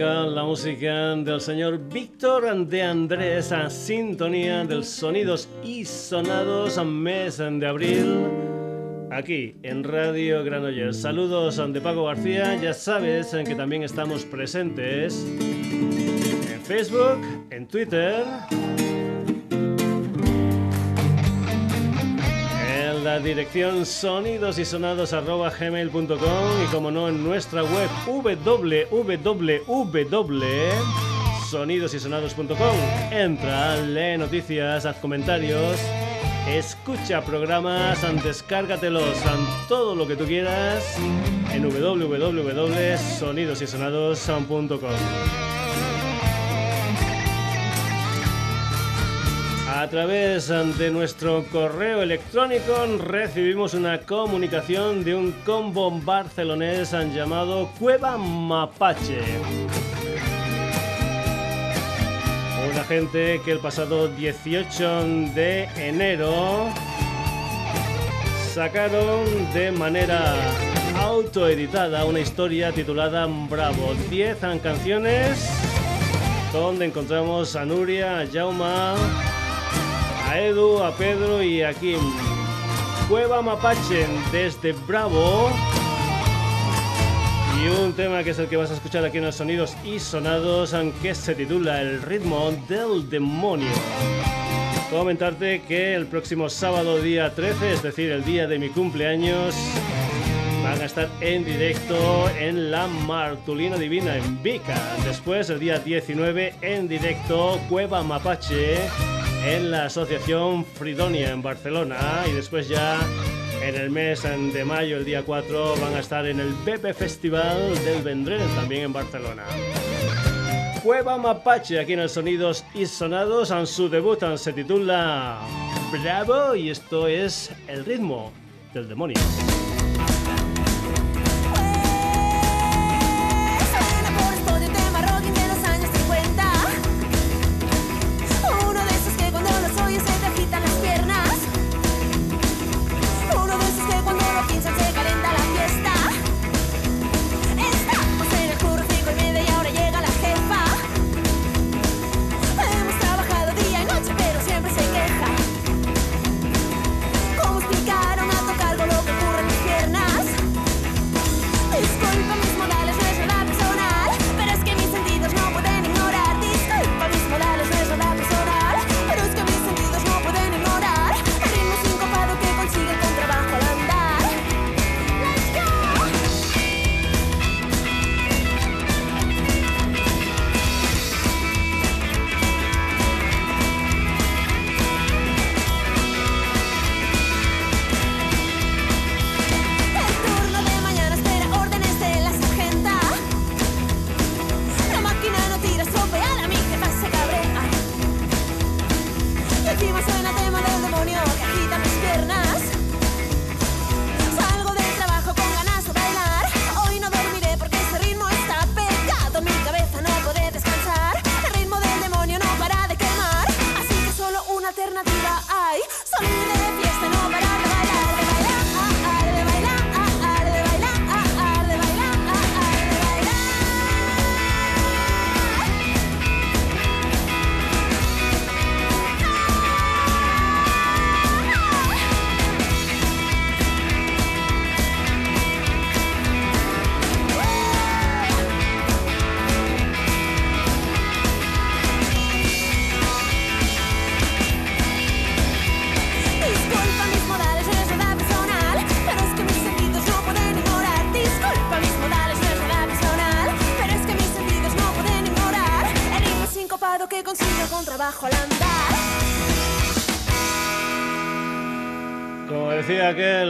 la música del señor Víctor de Andrés, a sintonía del Sonidos y Sonados, mes de abril, aquí en Radio Granollers. Saludos de Paco García, ya sabes que también estamos presentes en Facebook, en Twitter la dirección sonidosysonados.gmail.com y como no en nuestra web www.sonidosysonados.com. Entra, lee noticias, haz comentarios, escucha programas, descárgatelos, todo lo que tú quieras en www.sonidosysonados.com. A través de nuestro correo electrónico recibimos una comunicación de un combo barcelonés llamado Cueva Mapache. Una gente que el pasado 18 de enero sacaron de manera autoeditada una historia titulada Bravo. 10 canciones donde encontramos a Nuria, a Jauma, a Edu, a Pedro y a Kim. Cueva Mapache desde Bravo. Y un tema que es el que vas a escuchar aquí en los sonidos y sonados, aunque se titula El ritmo del demonio. Comentarte que el próximo sábado día 13, es decir, el día de mi cumpleaños, van a estar en directo en la Martulina Divina en Vica. Después, el día 19, en directo, Cueva Mapache en la Asociación Fridonia en Barcelona y después ya en el mes de mayo, el día 4, van a estar en el Pepe Festival del Vendrell, también en Barcelona. Cueva Mapache, aquí en el Sonidos y Sonados, en su debut se titula Bravo y esto es el ritmo del demonio.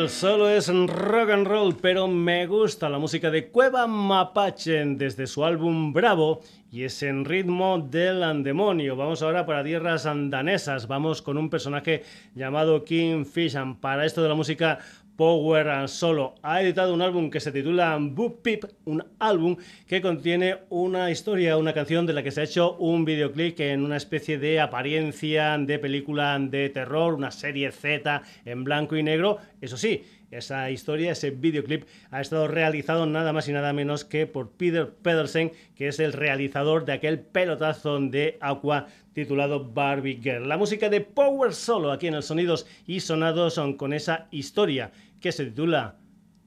Solo es rock and roll, pero me gusta la música de Cueva Mapache desde su álbum Bravo y es en ritmo del andemonio. Vamos ahora para tierras andanesas. Vamos con un personaje llamado King Fishan. Para esto de la música Power Solo. Ha editado un álbum que se titula Boop Pip, un álbum que contiene una historia, una canción de la que se ha hecho un videoclip en una especie de apariencia de película de terror, una serie Z en blanco y negro. Eso sí, esa historia, ese videoclip, ha estado realizado nada más y nada menos que por Peter Pedersen, que es el realizador de aquel pelotazo de Aqua titulado Barbie Girl. La música de Power Solo aquí en el Sonidos y Sonados son con esa historia que se titula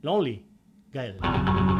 Lonely Girl.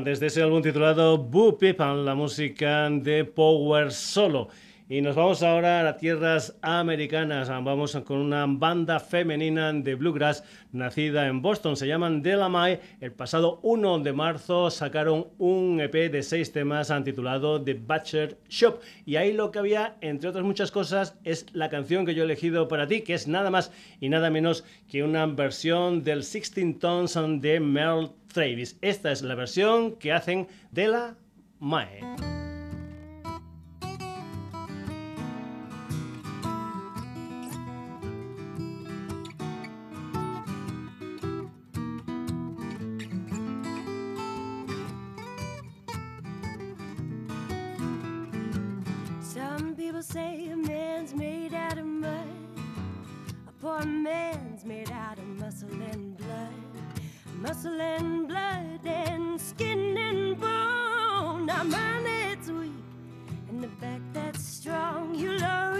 Desde ese álbum titulado Boo Pipan, la música de Power Solo. Y nos vamos ahora a tierras americanas. Vamos con una banda femenina de bluegrass nacida en Boston. Se llaman Delamay. El pasado 1 de marzo sacaron un EP de seis temas titulado The Butcher Shop. Y ahí lo que había, entre otras muchas cosas, es la canción que yo he elegido para ti, que es nada más y nada menos que una versión del 16 Tons de Merle Esta es la versión que hacen de la Mae.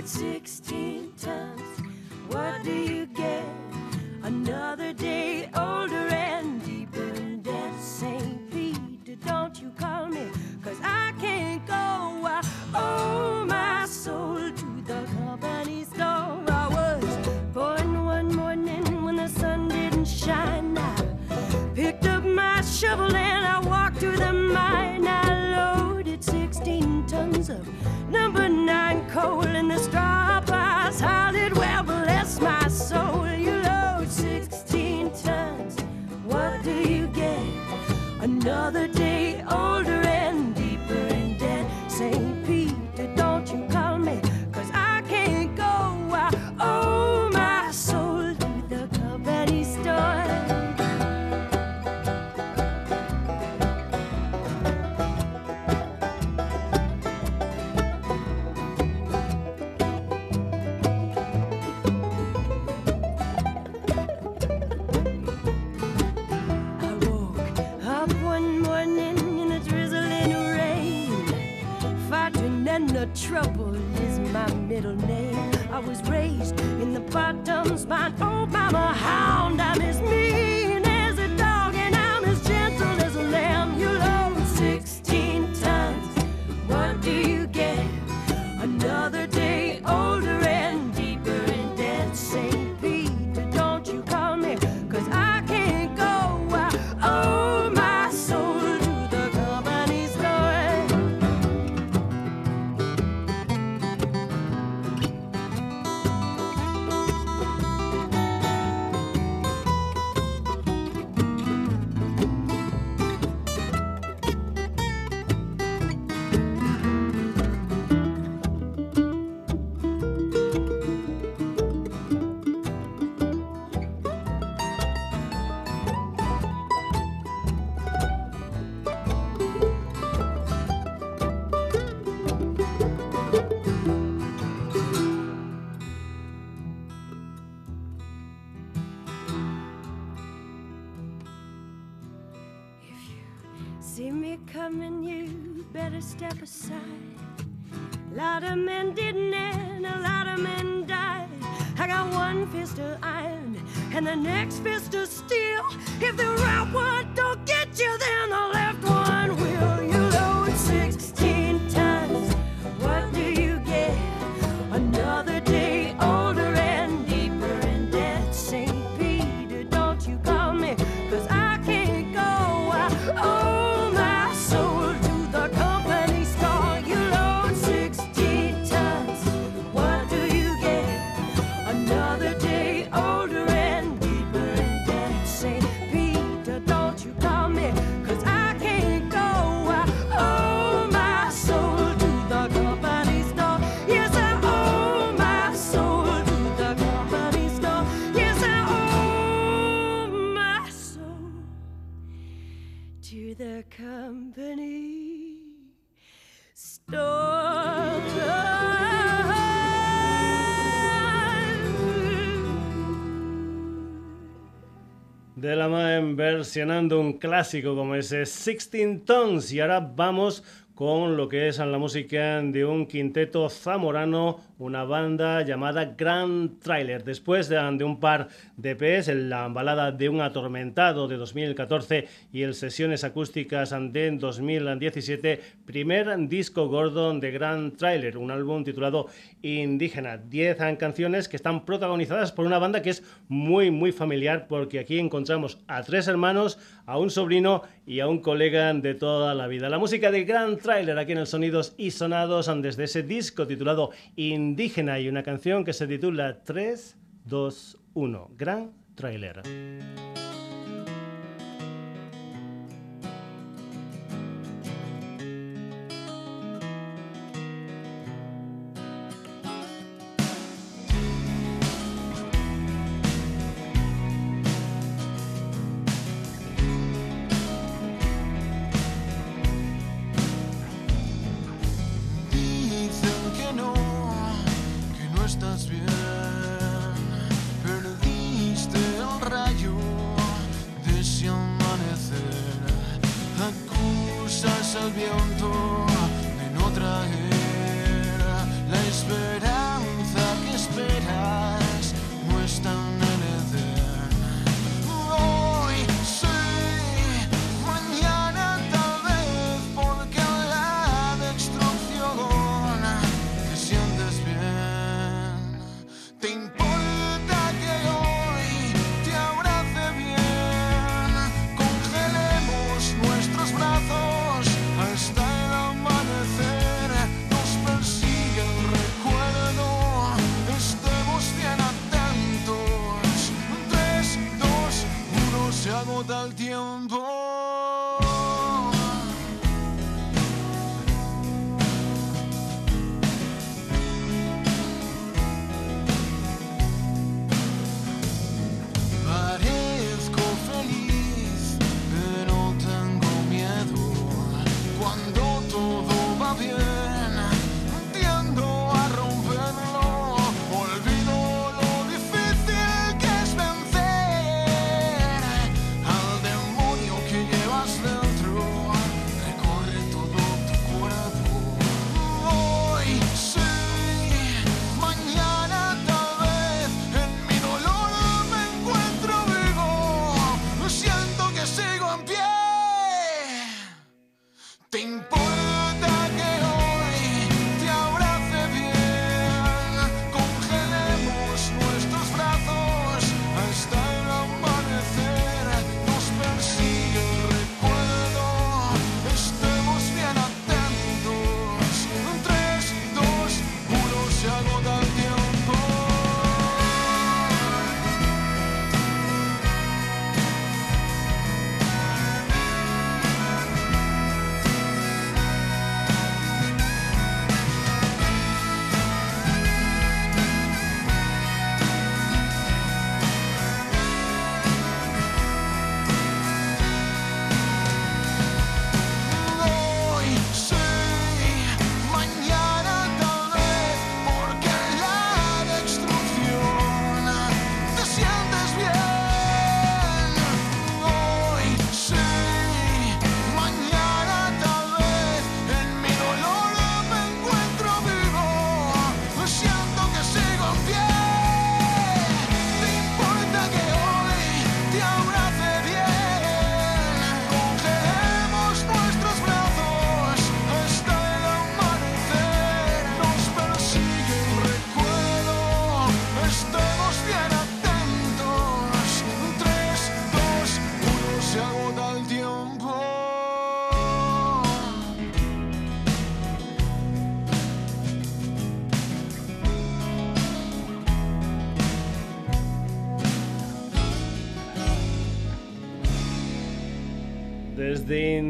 Load 16 and the next fist of steel. If the right versionando un clásico como ese 16 Tons. Y ahora vamos con lo que es la música de un quinteto zamorano, una banda llamada Grand Trailer. Después de, de un par de EPs, la balada de un atormentado de 2014 y el sesiones acústicas de 2017, primer disco gordo de Grand Trailer, un álbum titulado Indígena. 10 canciones que están protagonizadas por una banda que es muy, muy familiar porque aquí encontramos a tres hermanos, a un sobrino y a un colega de toda la vida. La música de Grand Trailer aquí en el Sonidos y Sonados desde ese disco titulado Indígena y una canción que se titula 3, 2, 1. Grand Trailer.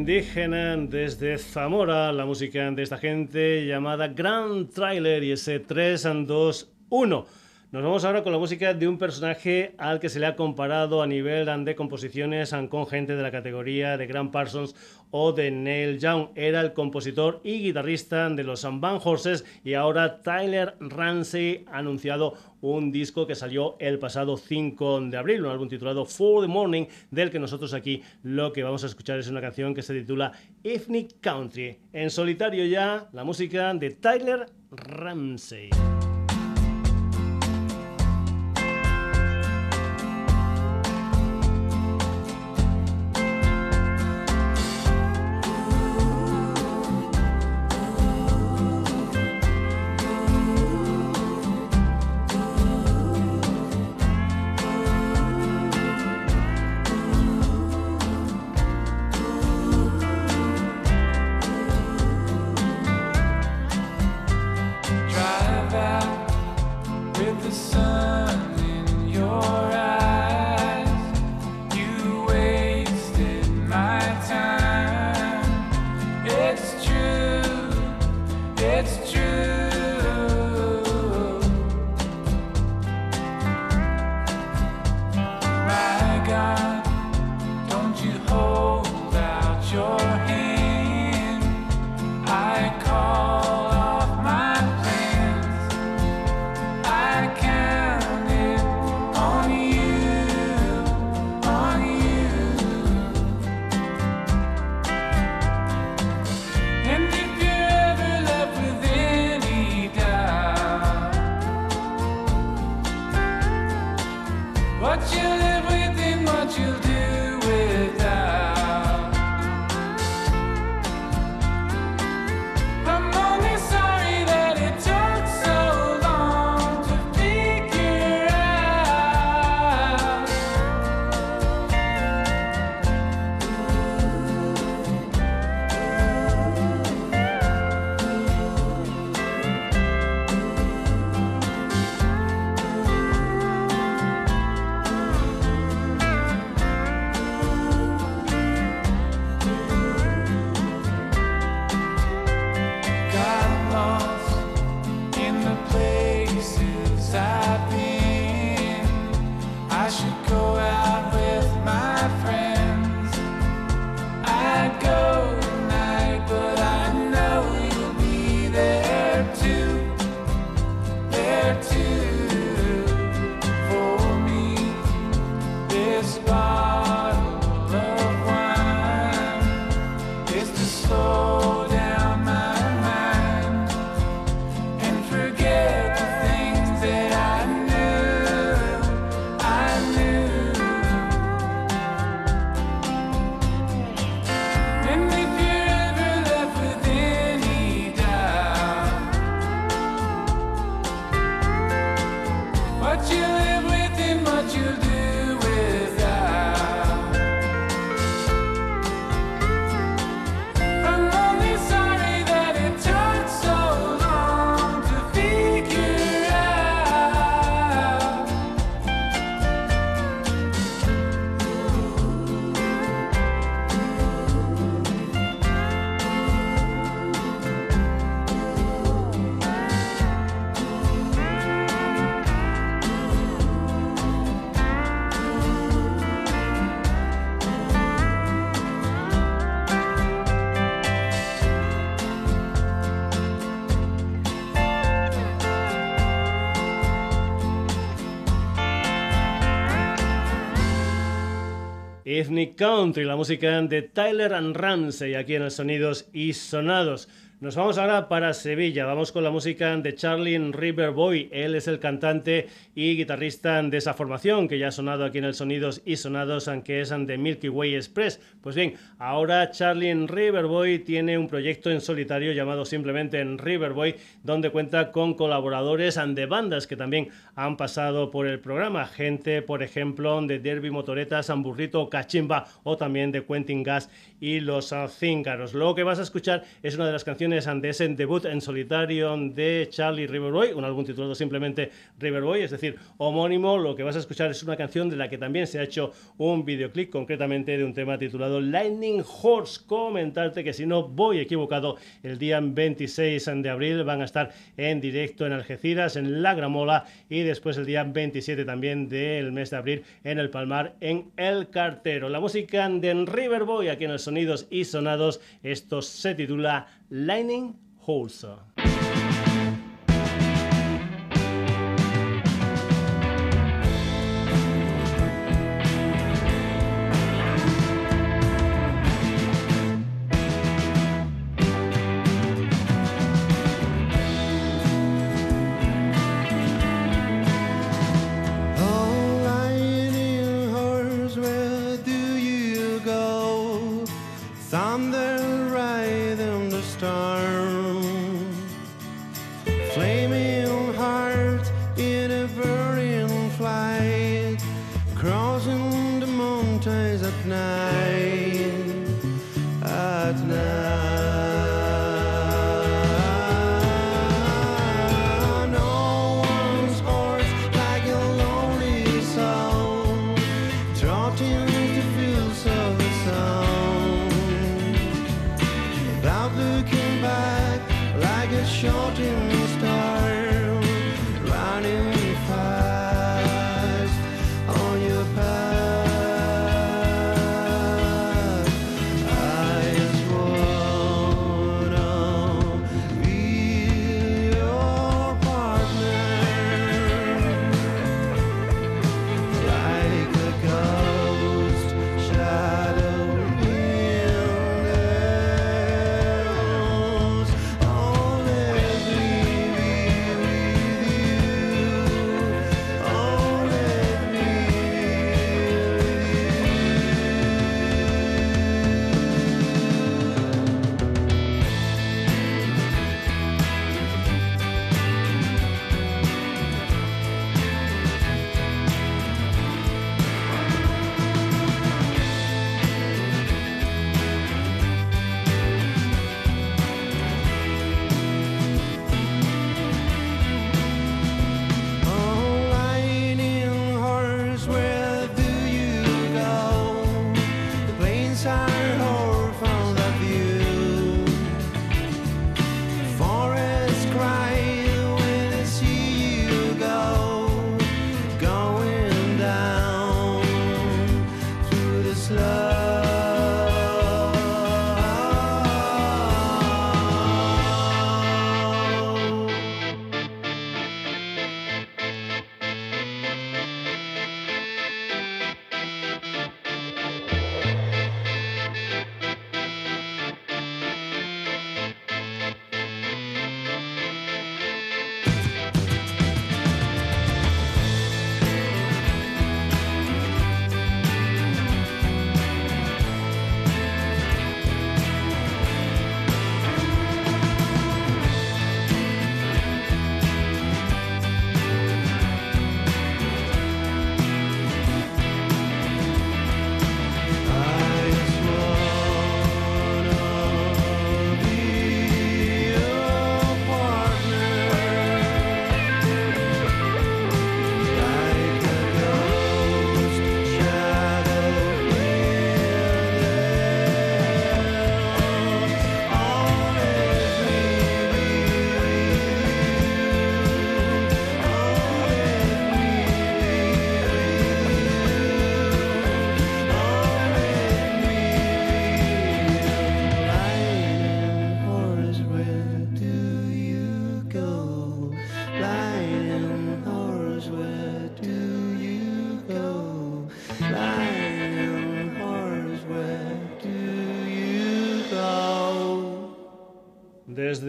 Indígena, desde Zamora, la música de esta gente llamada Grand Trailer y ese 3 2 1. Nos vamos ahora con la música de un personaje al que se le ha comparado a nivel de composiciones con gente de la categoría de Grant Parsons o de Neil Young. Era el compositor y guitarrista de los Van Horses y ahora Tyler Ramsey ha anunciado un disco que salió el pasado 5 de abril, un álbum titulado For the Morning, del que nosotros aquí lo que vamos a escuchar es una canción que se titula Evening Country. En solitario ya, la música de Tyler Ramsey. Country, la música de Tyler and Ramsey aquí en los Sonidos y Sonados. Nos vamos ahora para Sevilla. Vamos con la música de Charlie Riverboy. Él es el cantante y guitarrista de esa formación que ya ha sonado aquí en el Sonidos y Sonados, aunque es de Milky Way Express. Pues bien, ahora Charlie Riverboy tiene un proyecto en solitario llamado simplemente en Riverboy, donde cuenta con colaboradores de bandas que también han pasado por el programa. Gente, por ejemplo, de Derby Motoretas, Burrito, Cachimba o también de Quentin Gas y los Cíncaros. Lo que vas a escuchar es una de las canciones canciones ante ese debut en solitario de Charlie Riverboy, un álbum titulado simplemente Riverboy, es decir, homónimo. Lo que vas a escuchar es una canción de la que también se ha hecho un videoclip, concretamente de un tema titulado Lightning Horse. Comentarte que si no voy equivocado, el día 26 de abril van a estar en directo en Algeciras, en La Gramola, y después el día 27 también del mes de abril en el Palmar, en El Cartero. La música de Riverboy aquí en el Sonidos y Sonados, esto se titula Lightning Horse.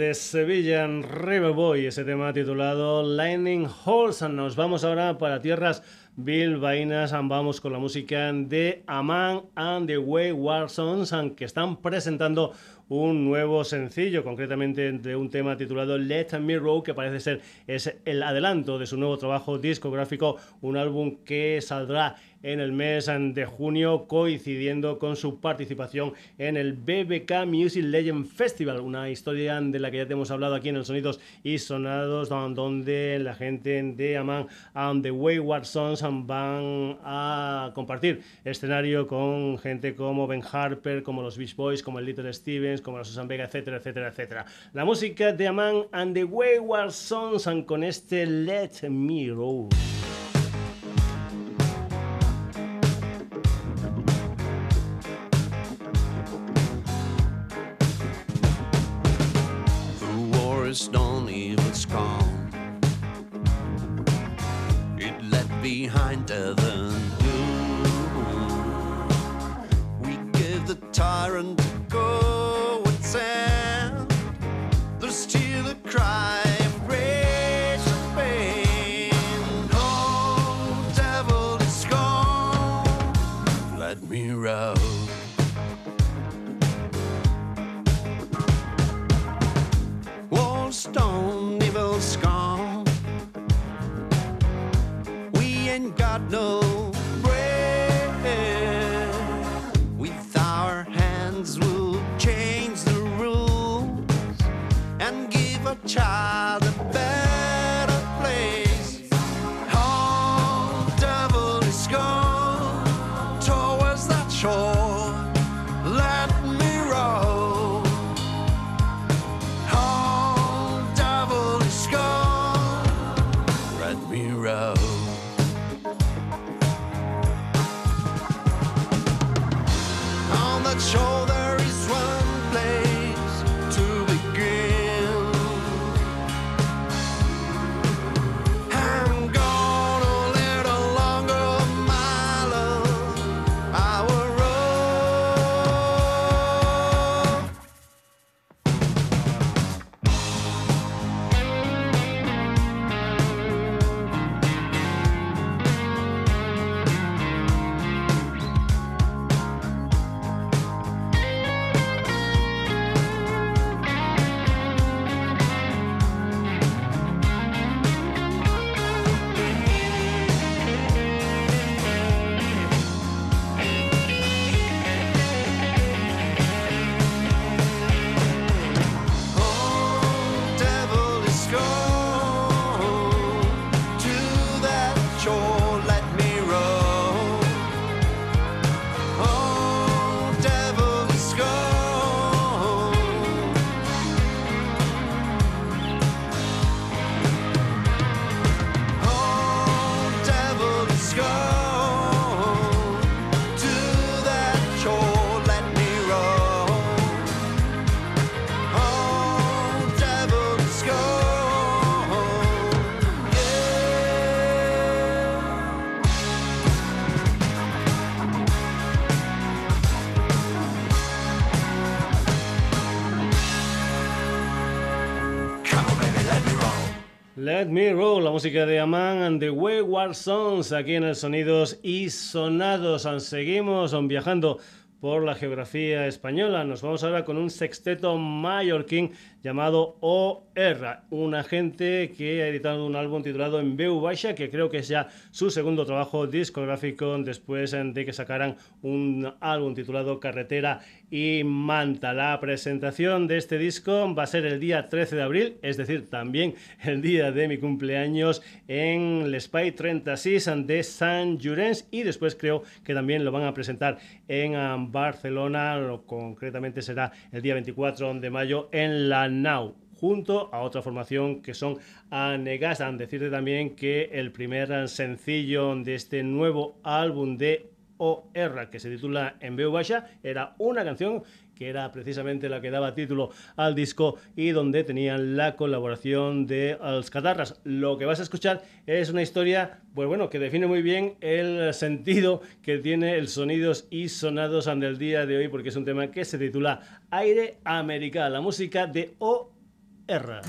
De Sevilla en Boy, ese tema titulado Lightning Horse. Nos vamos ahora para tierras Bill Vainas, vamos con la música de Aman and the Wayward Sons, que están presentando un nuevo sencillo, concretamente de un tema titulado Let Me Roll, que parece ser es el adelanto de su nuevo trabajo discográfico, un álbum que saldrá en el mes de junio, coincidiendo con su participación en el BBK Music Legend Festival, una historia de la que ya te hemos hablado aquí en el Sonidos y Sonados, donde la gente de Aman and the Wayward Sons van a compartir escenario con gente como Ben Harper, como los Beach Boys, como el Little Stevens, como la Susan Vega, etcétera, etcétera, etcétera. La música de Aman and the Wayward Sons con este Let Me Roll. Música de Aman and the Wayward Sons, aquí en el Sonidos y Sonados. Seguimos viajando por la geografía española. Nos vamos ahora con un sexteto mallorquín llamado O.R., un agente que ha editado un álbum titulado En Veu Baixa, que creo que es ya su segundo trabajo discográfico después de que sacaran un álbum titulado Carretera y Manta. La presentación de este disco va a ser el día 13 de abril, es decir, también el día de mi cumpleaños en el Spy 36 de San Llorenç y después creo que también lo van a presentar en Barcelona, concretamente será el día 24 de mayo en la Now junto a otra formación que son Anegasan. Decirte también que el primer sencillo de este nuevo álbum de OR que se titula En Veu Baixa era una canción que era precisamente la que daba título al disco y donde tenían la colaboración de Als Catarras. Lo que vas a escuchar es una historia, pues bueno, que define muy bien el sentido que tiene el sonidos y sonados del día de hoy, porque es un tema que se titula Aire América, la música de OR.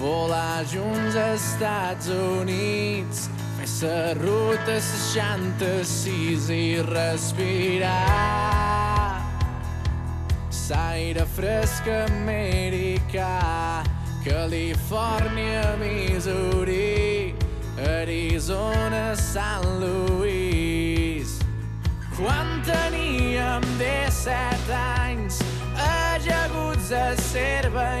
Volar junts als Estats Units, fer la ruta 66 i respirar. L'aire fresc americà, Califòrnia, Missouri, Arizona, San Luis. Quan teníem 17 anys, ajaguts a serva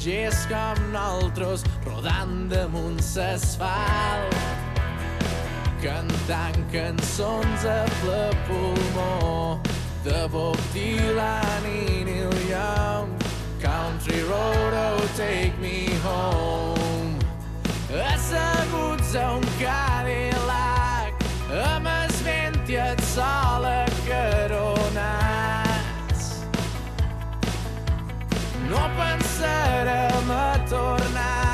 viatgers com nosaltres rodant damunt l'asfalt cantant cançons a ple pulmó de Bob Dylan i Neil Young. Country Road, oh take me home. Asseguts a un Cadillac amb el vent i no pensarem a tornar el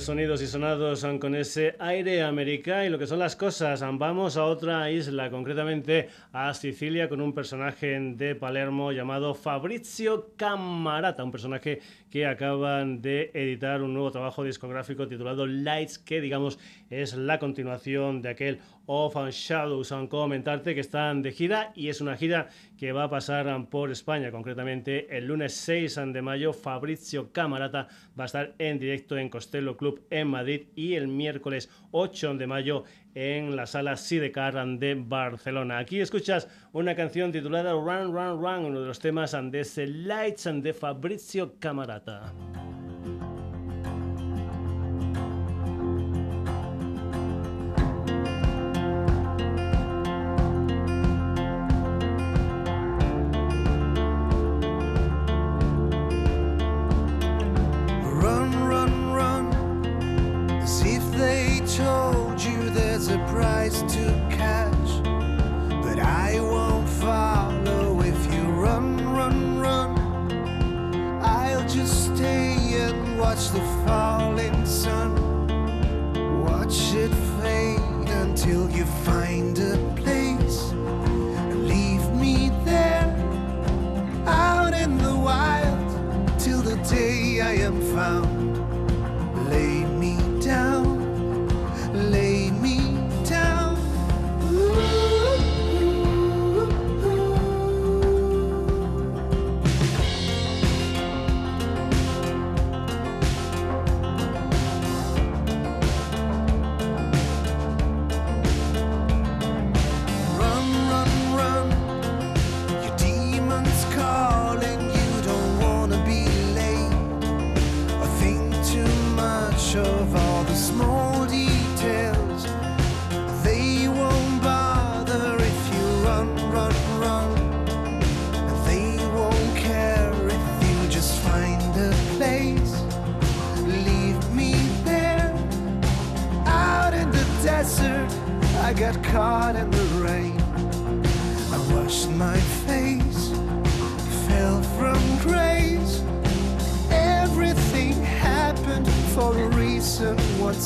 Sonidos y Sonados con ese aire americano y lo que son las cosas. Vamos a otra isla, concretamente a Sicilia, con un personaje de Palermo llamado Fabrizio Camarata, un personaje que acaban de editar un nuevo trabajo discográfico titulado Lights, que digamos es la continuación de aquel Off and Shadows. Aunque comentarte que están de gira y es una gira que va a pasar por España, concretamente el lunes 6 de mayo. Fabrizio Camarata va a estar en directo en Costello Club en Madrid y el miércoles 8 de mayo en la sala Sidecar de Barcelona. Aquí escuchas una canción titulada Run, Run, Run, uno de los temas de Lights de Fabrizio Camarata.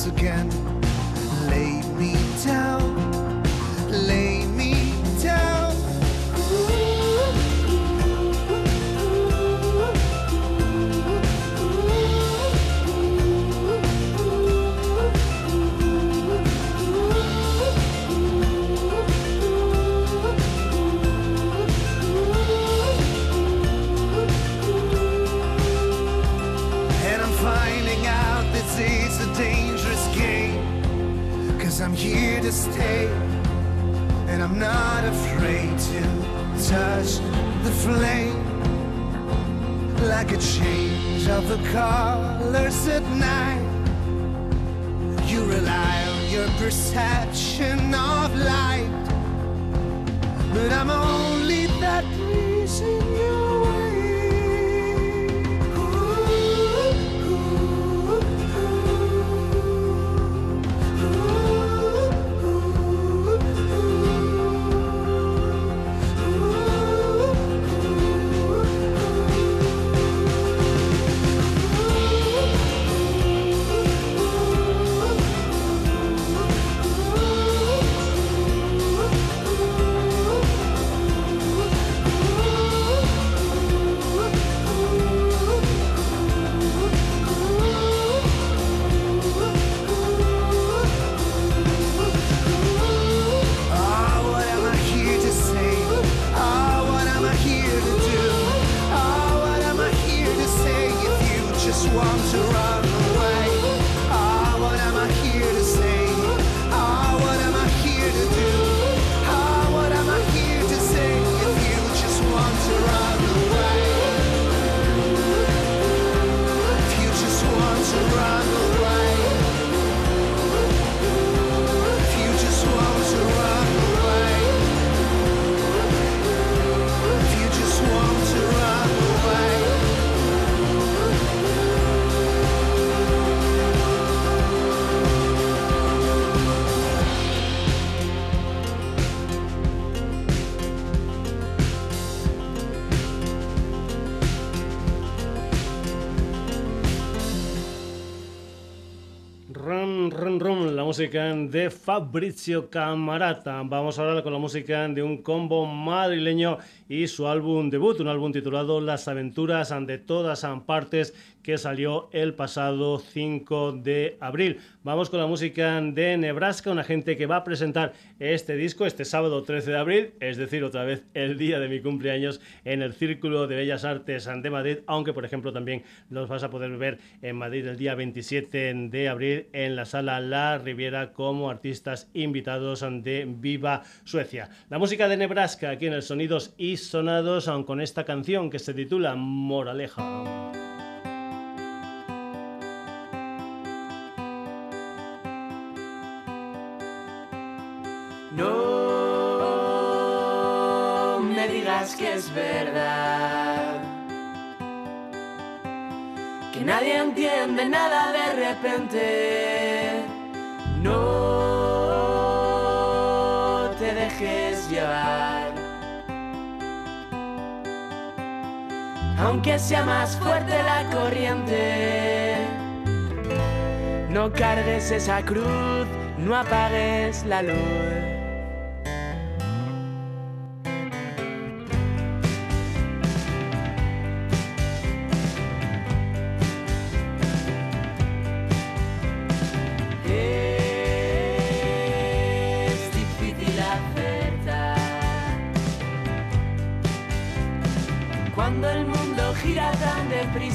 Once again. Lay me down, stay. And I'm not afraid to touch the flame. Like a change of the colors at night. You rely on your perception of light. But I'm only that breeze in your de Fabrizio Camarata. Vamos ahora con la música de un combo madrileño y su álbum debut, un álbum titulado Las aventuras de todas partes que salió el pasado 5 de abril. Vamos con la música de Nebraska, una gente que va a presentar este disco este sábado 13 de abril, es decir, otra vez el día de mi cumpleaños en el Círculo de Bellas Artes de Madrid, aunque por ejemplo también los vas a poder ver en Madrid el día 27 de abril en la sala La Riviera como artistas invitados de Viva Suecia. La música de Nebraska aquí en el Sonidos y Sonados con esta canción que se titula Moraleja. No me digas que es verdad. Que nadie entiende nada de repente. No te dejes llevar. aunque sea más fuerte la corriente. No cargues esa cruz, no apagues la luz.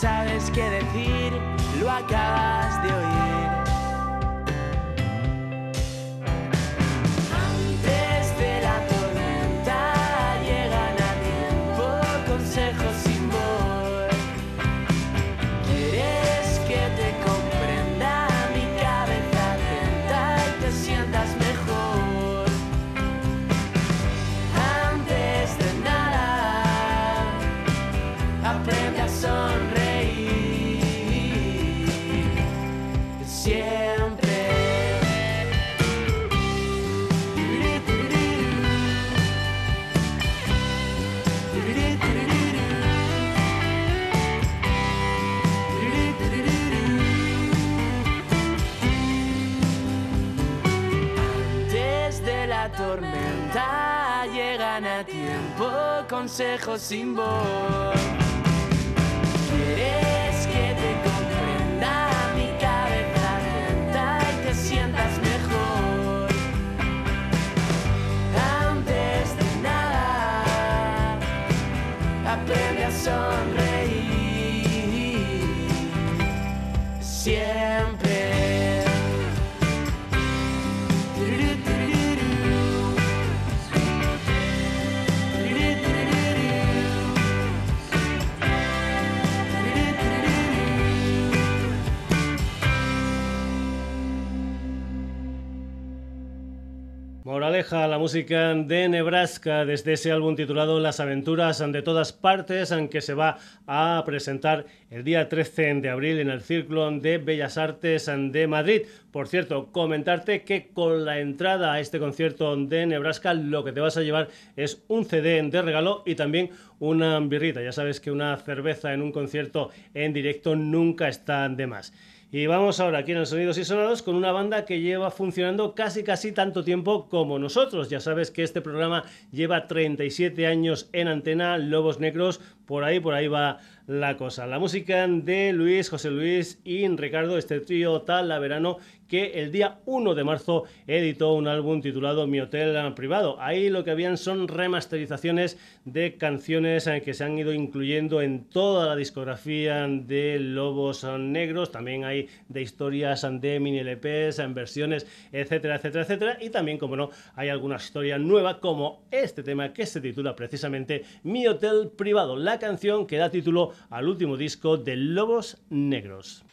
sabes qué decir, lo acabas consejos sin voz. Quieres que te comprenda mi cabeza lenta y te sientas mejor. Antes de nada, aprende a sonreír. Música de Nebraska desde ese álbum titulado Las aventuras de todas partes, aunque se va a presentar el día 13 de abril en el Círculo de Bellas Artes de Madrid. Por cierto, comentarte que con la entrada a este concierto de Nebraska lo que te vas a llevar es un CD de regalo y también una birrita. Ya sabes que una cerveza en un concierto en directo nunca está de más. Y vamos ahora aquí en el Sonidos y Sonados con una banda que lleva funcionando casi casi tanto tiempo como nosotros. Ya sabes que este programa lleva 37 años en antena, Lobos Negros, por ahí, por ahí va la cosa. La música de Luis, José Luis y Ricardo, este trío tal verano que el día 1 de marzo editó un álbum titulado Mi Hotel Privado. Ahí lo que habían son remasterizaciones de canciones eh, que se han ido incluyendo en toda la discografía de Lobos Negros. También hay de historias de mini LPs, en versiones, etcétera, etcétera, etcétera. Y también, como no, hay alguna historia nueva como este tema que se titula precisamente Mi Hotel Privado, la canción que da título al último disco de Lobos Negros.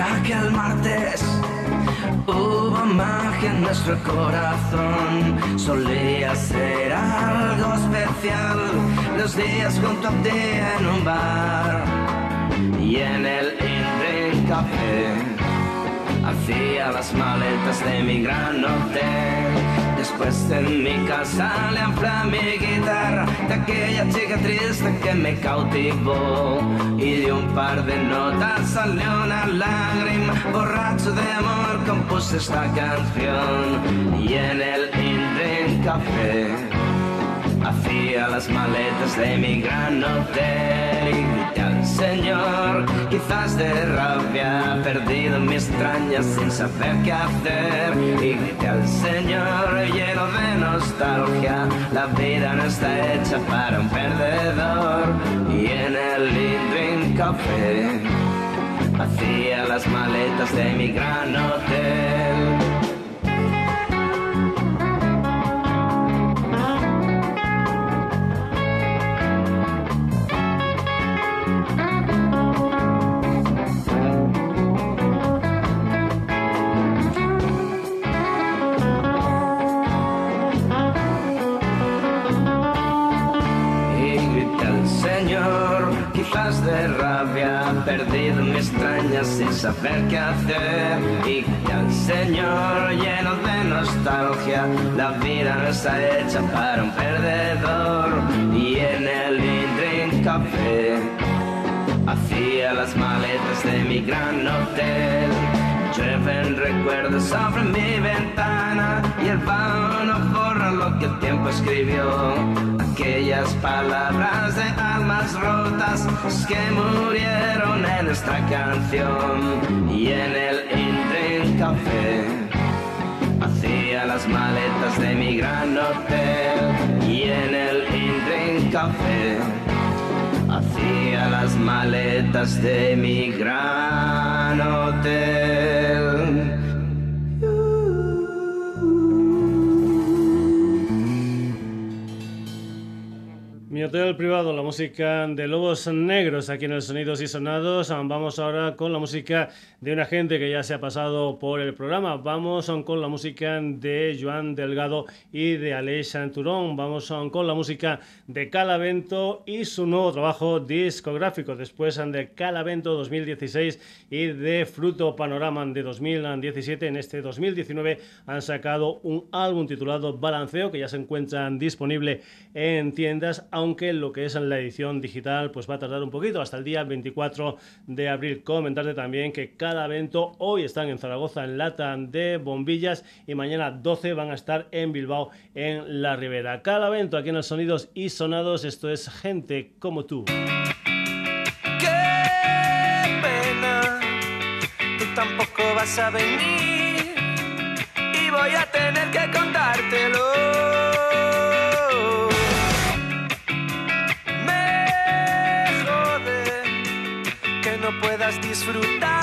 aquel martes hubo magia en nuestro corazón. Solía ser algo especial los días junto a ti en un bar y en el Indre Café hacía las maletas de mi gran hotel Después en mi casa le amplé mi guitarra de aquella chica triste que me cautivó. Y de un par de notas salió una lágrima, borracho de amor compuse esta canción. Y en el Indren Café hacía las maletas de mi gran hotel Señor, quizás de rabia, perdido en mis extrañas sin saber qué hacer. Y grité al Señor, lleno de nostalgia, la vida no está hecha para un perdedor. Y en el Dream Café hacía las maletas de mi gran hotel. De rabia, perdido en mis extrañas sin saber qué hacer. Y al Señor lleno de nostalgia, la vida no está hecha para un perdedor. Y en el Indrin Café hacía las maletas de mi gran hotel. Llueven recuerdos sobre mi ventana y el pan no borra lo que el tiempo escribió aquellas palabras de almas rotas que murieron en esta canción y en el Indren Café hacía las maletas de mi gran hotel y en el Indren Café hacía las maletas de mi gran hotel. Hotel privado, la música de Lobos Negros aquí en el Sonidos y Sonados. Vamos ahora con la música de una gente que ya se ha pasado por el programa. Vamos con la música de Joan Delgado y de Aleix Turón. Vamos con la música de Calavento y su nuevo trabajo discográfico. Después de Calavento 2016 y de Fruto Panorama de 2017. En este 2019 han sacado un álbum titulado Balanceo que ya se encuentra disponible en tiendas, aunque lo que es la edición digital pues va a tardar un poquito hasta el día 24 de abril. Comentarte también que cada evento hoy están en Zaragoza en Lata de Bombillas y mañana 12 van a estar en Bilbao en La Ribera. Cada evento aquí en los Sonidos y Sonados, esto es gente como tú. Tú tampoco vas a venir y voy a tener que contártelo. desfrutar.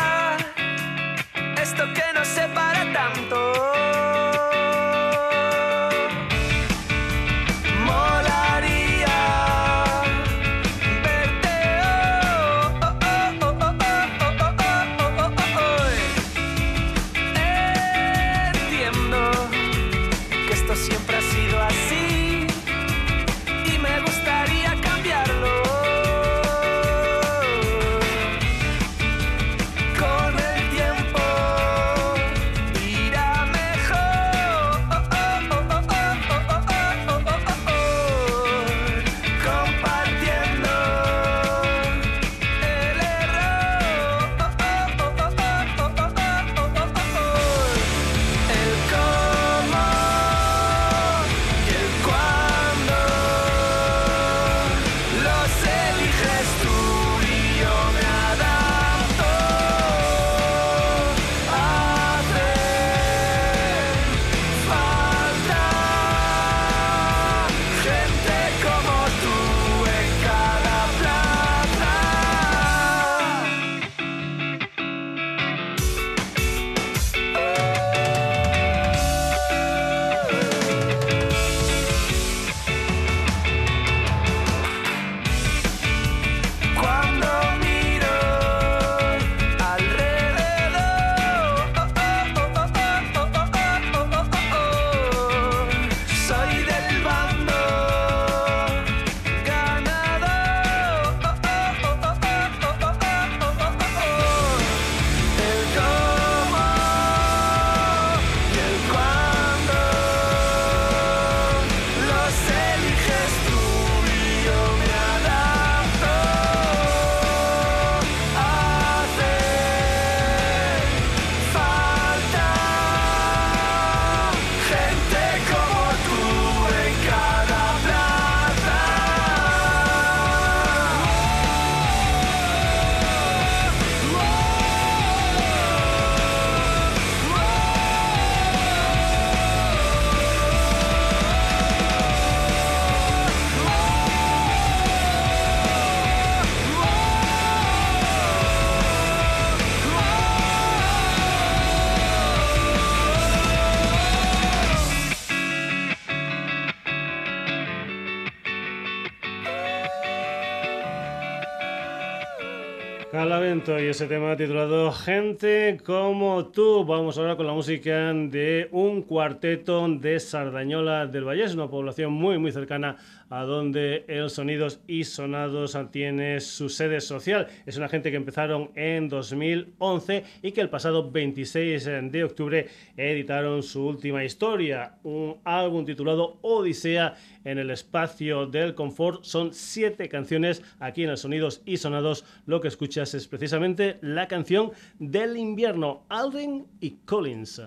Calavento y ese tema titulado Gente como tú. Vamos ahora con la música de un cuarteto de Sardañola del Valle. Es una población muy muy cercana a donde el Sonidos y Sonados tiene su sede social. Es una gente que empezaron en 2011 y que el pasado 26 de octubre editaron su última historia, un álbum titulado Odisea en el espacio del confort. Son siete canciones aquí en el Sonidos y Sonados. Lo que escuchas es precisamente la canción del invierno, Alden y Collins.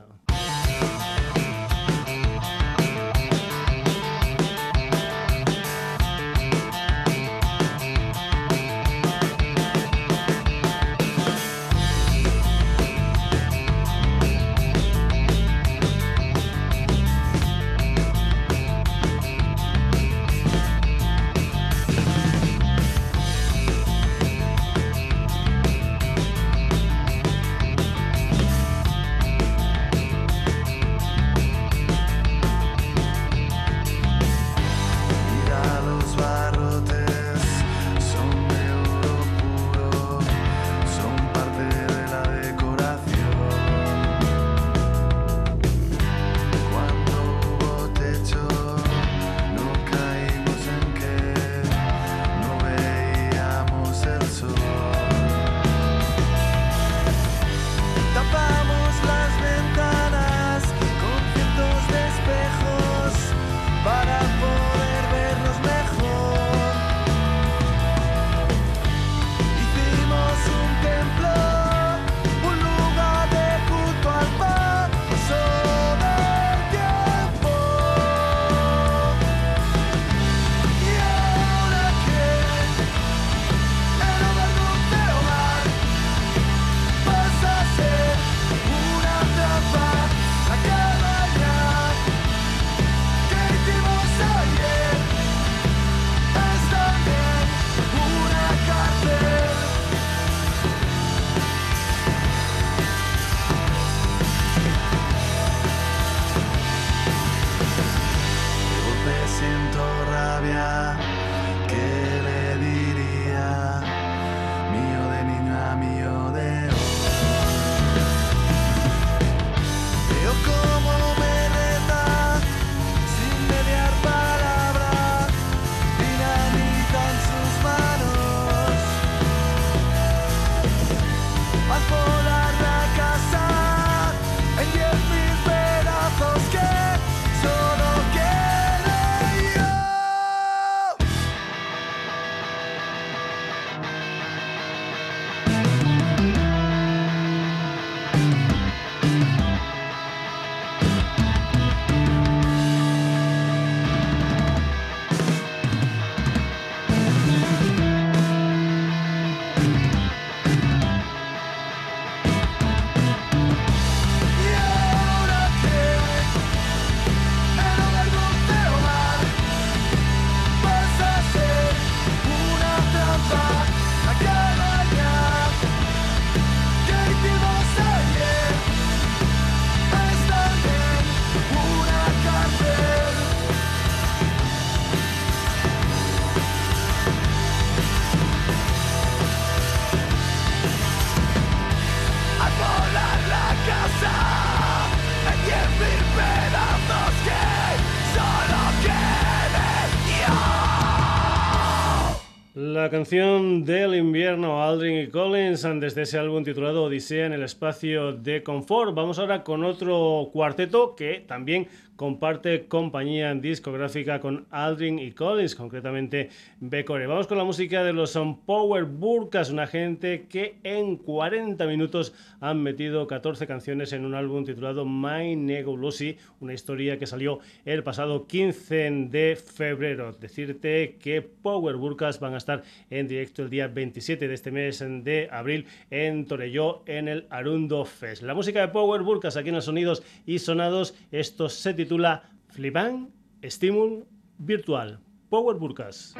Desde ese álbum titulado Odisea en el espacio de confort. Vamos ahora con otro cuarteto que también comparte compañía discográfica con Aldrin y Collins, concretamente Becore. Vamos con la música de los Power Burkas, una gente que en 40 minutos han metido 14 canciones en un álbum titulado My Negulosi, una historia que salió el pasado 15 de febrero. Decirte que Power Burkas van a estar en directo el día 27 de este mes de abril en Torelló en el Arundo Fest. La música de Power Burkas aquí en los sonidos y sonados, estos se titula Flipan Stimul Virtual. Power Burkas.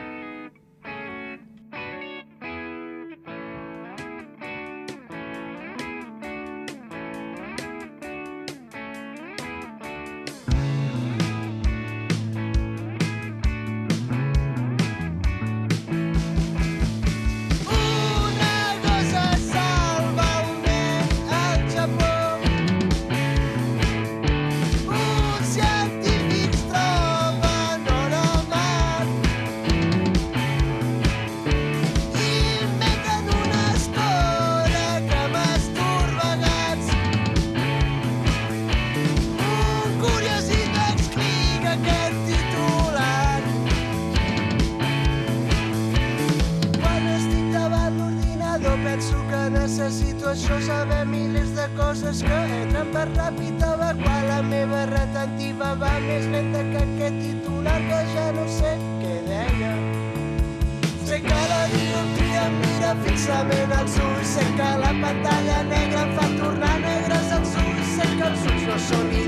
Entren per ràpid a quan la meva retentiva va més lenta que aquest titular que ja no sé què deia. Sé que la dioptria em mira fixament als ulls, sé que la pantalla negra em fa tornar negres els ulls, sé que els ulls no són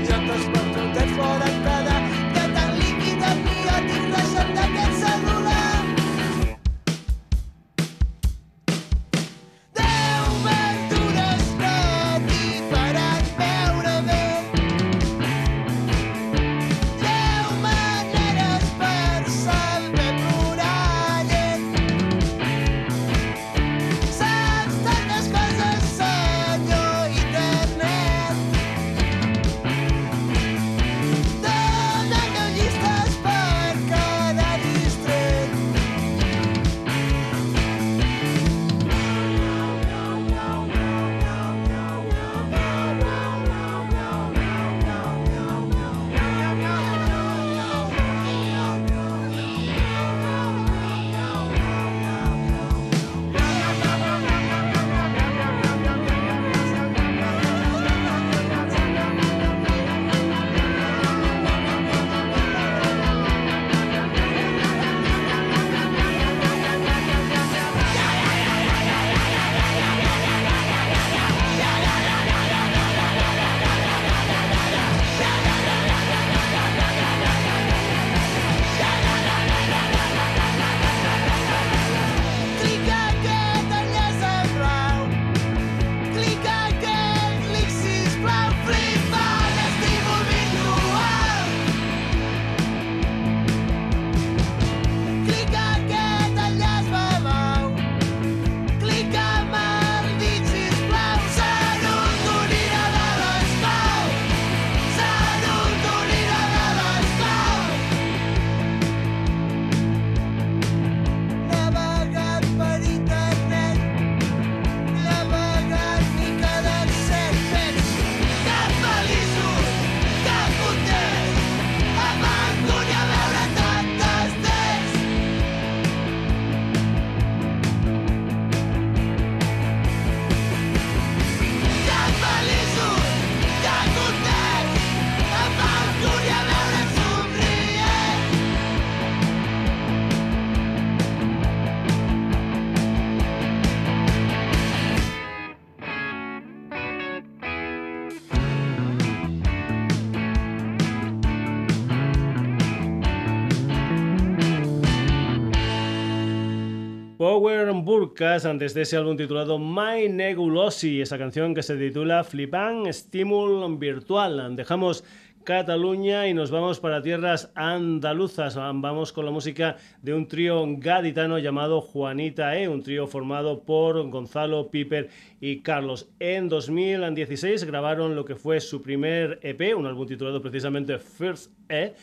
Burkas antes de ese álbum titulado My Negulosi, esa canción que se titula Flipan Stimul Virtual. Dejamos Cataluña y nos vamos para tierras andaluzas. Vamos con la música de un trío gaditano llamado Juanita E, un trío formado por Gonzalo, Piper y Carlos. En 2016 grabaron lo que fue su primer EP, un álbum titulado precisamente First E.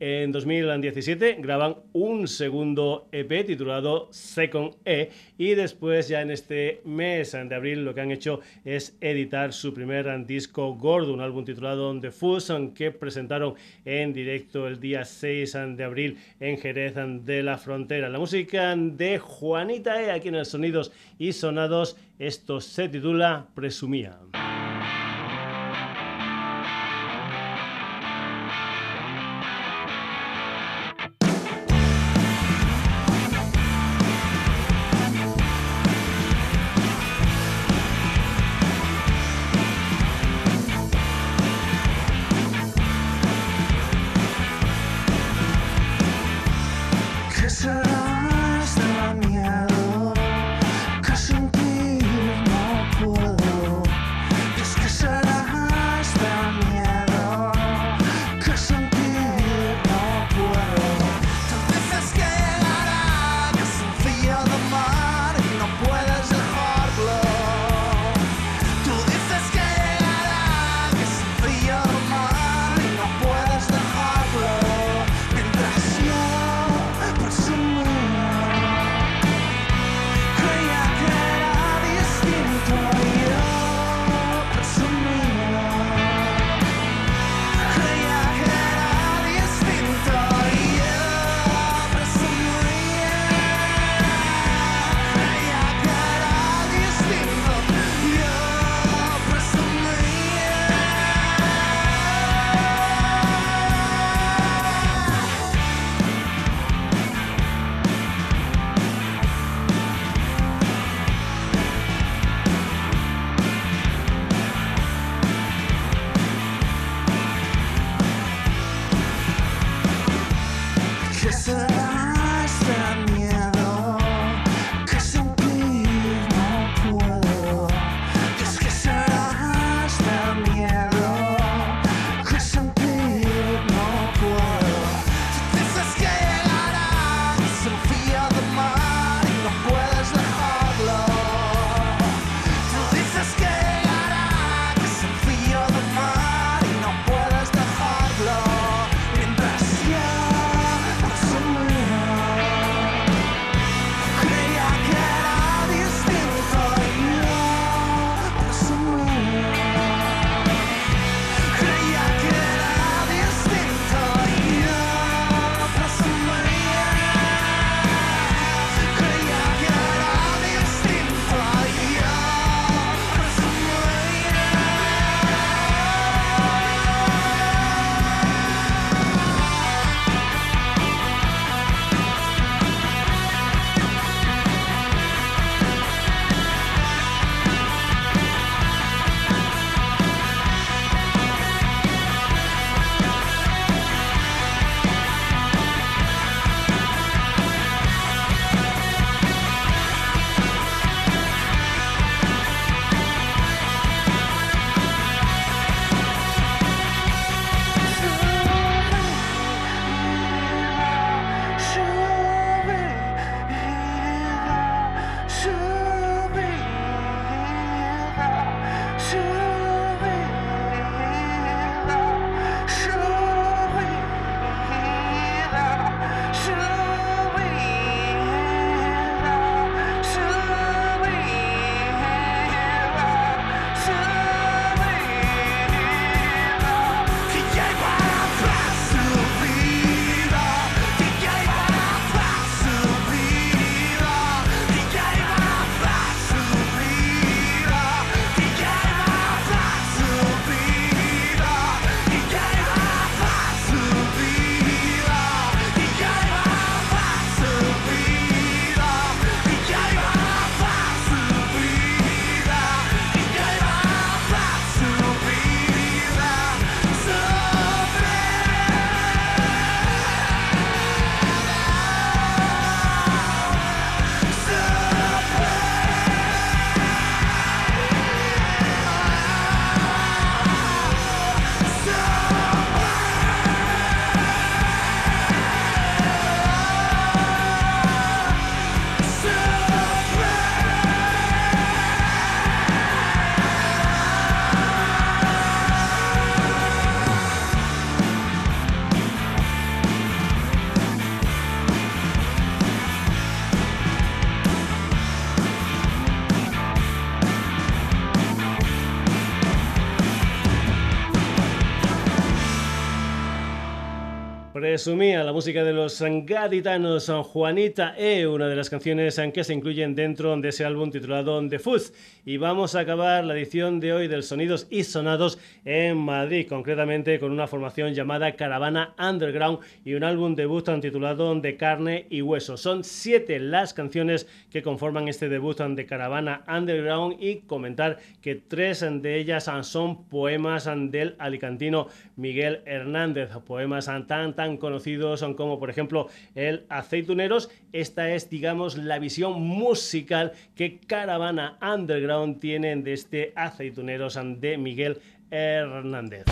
En 2017 graban un segundo EP titulado Second E y después ya en este mes de abril lo que han hecho es editar su primer disco gordo, un álbum titulado The Fusion que presentaron en directo el día 6 de abril en Jerez de la Frontera. La música de Juanita E aquí en el Sonidos y Sonados, esto se titula Presumía. Presumía la música de los gaditanos Juanita E, una de las canciones en que se incluyen dentro de ese álbum titulado The Fuzz. Y vamos a acabar la edición de hoy del Sonidos y Sonados en Madrid, concretamente con una formación llamada Caravana Underground y un álbum debut titulado De Carne y Hueso. Son siete las canciones que conforman este debut de Caravana Underground y comentar que tres de ellas son poemas del alicantino Miguel Hernández, poemas tan tan conocidos son como por ejemplo el Aceituneros. Esta es digamos la visión musical que Caravana Underground tiene de este Aceituneros de Miguel Hernández.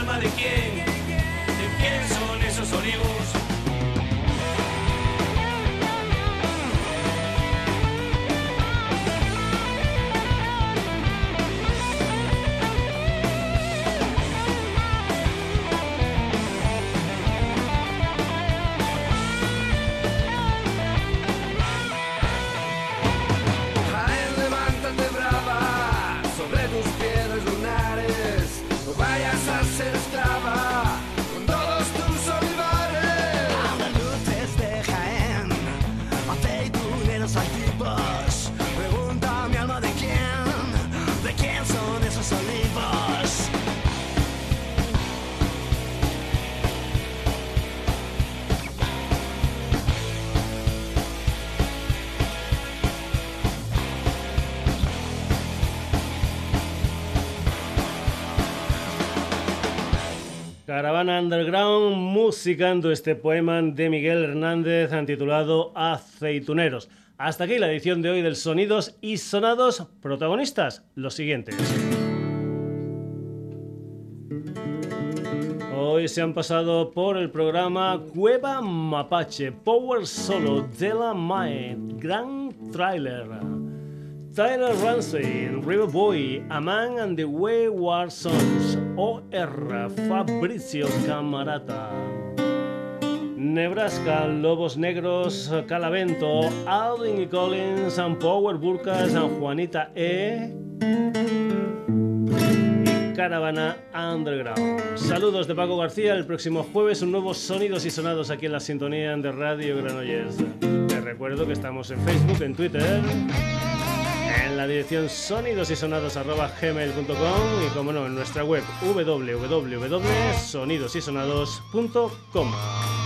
De quién, de quién son esos olivos. Underground musicando este poema de Miguel Hernández titulado Aceituneros. Hasta aquí la edición de hoy del Sonidos y Sonados. Protagonistas, los siguientes. Hoy se han pasado por el programa Cueva Mapache, Power Solo de la Mae, Gran Trailer. Tyler Ramsey, River Boy, A and the Wayward Sons, OR, Fabrizio Camarata. Nebraska, Lobos Negros, Calavento, Alvin y Collins, San Power Burka, San Juanita E. Caravana Underground. Saludos de Paco García. El próximo jueves un nuevo Sonidos y Sonados aquí en la sintonía de Radio Granollers. Te recuerdo que estamos en Facebook, en Twitter, en la dirección sonidosysonados.gmail.com y como no, en nuestra web www.sonidosysonados.com.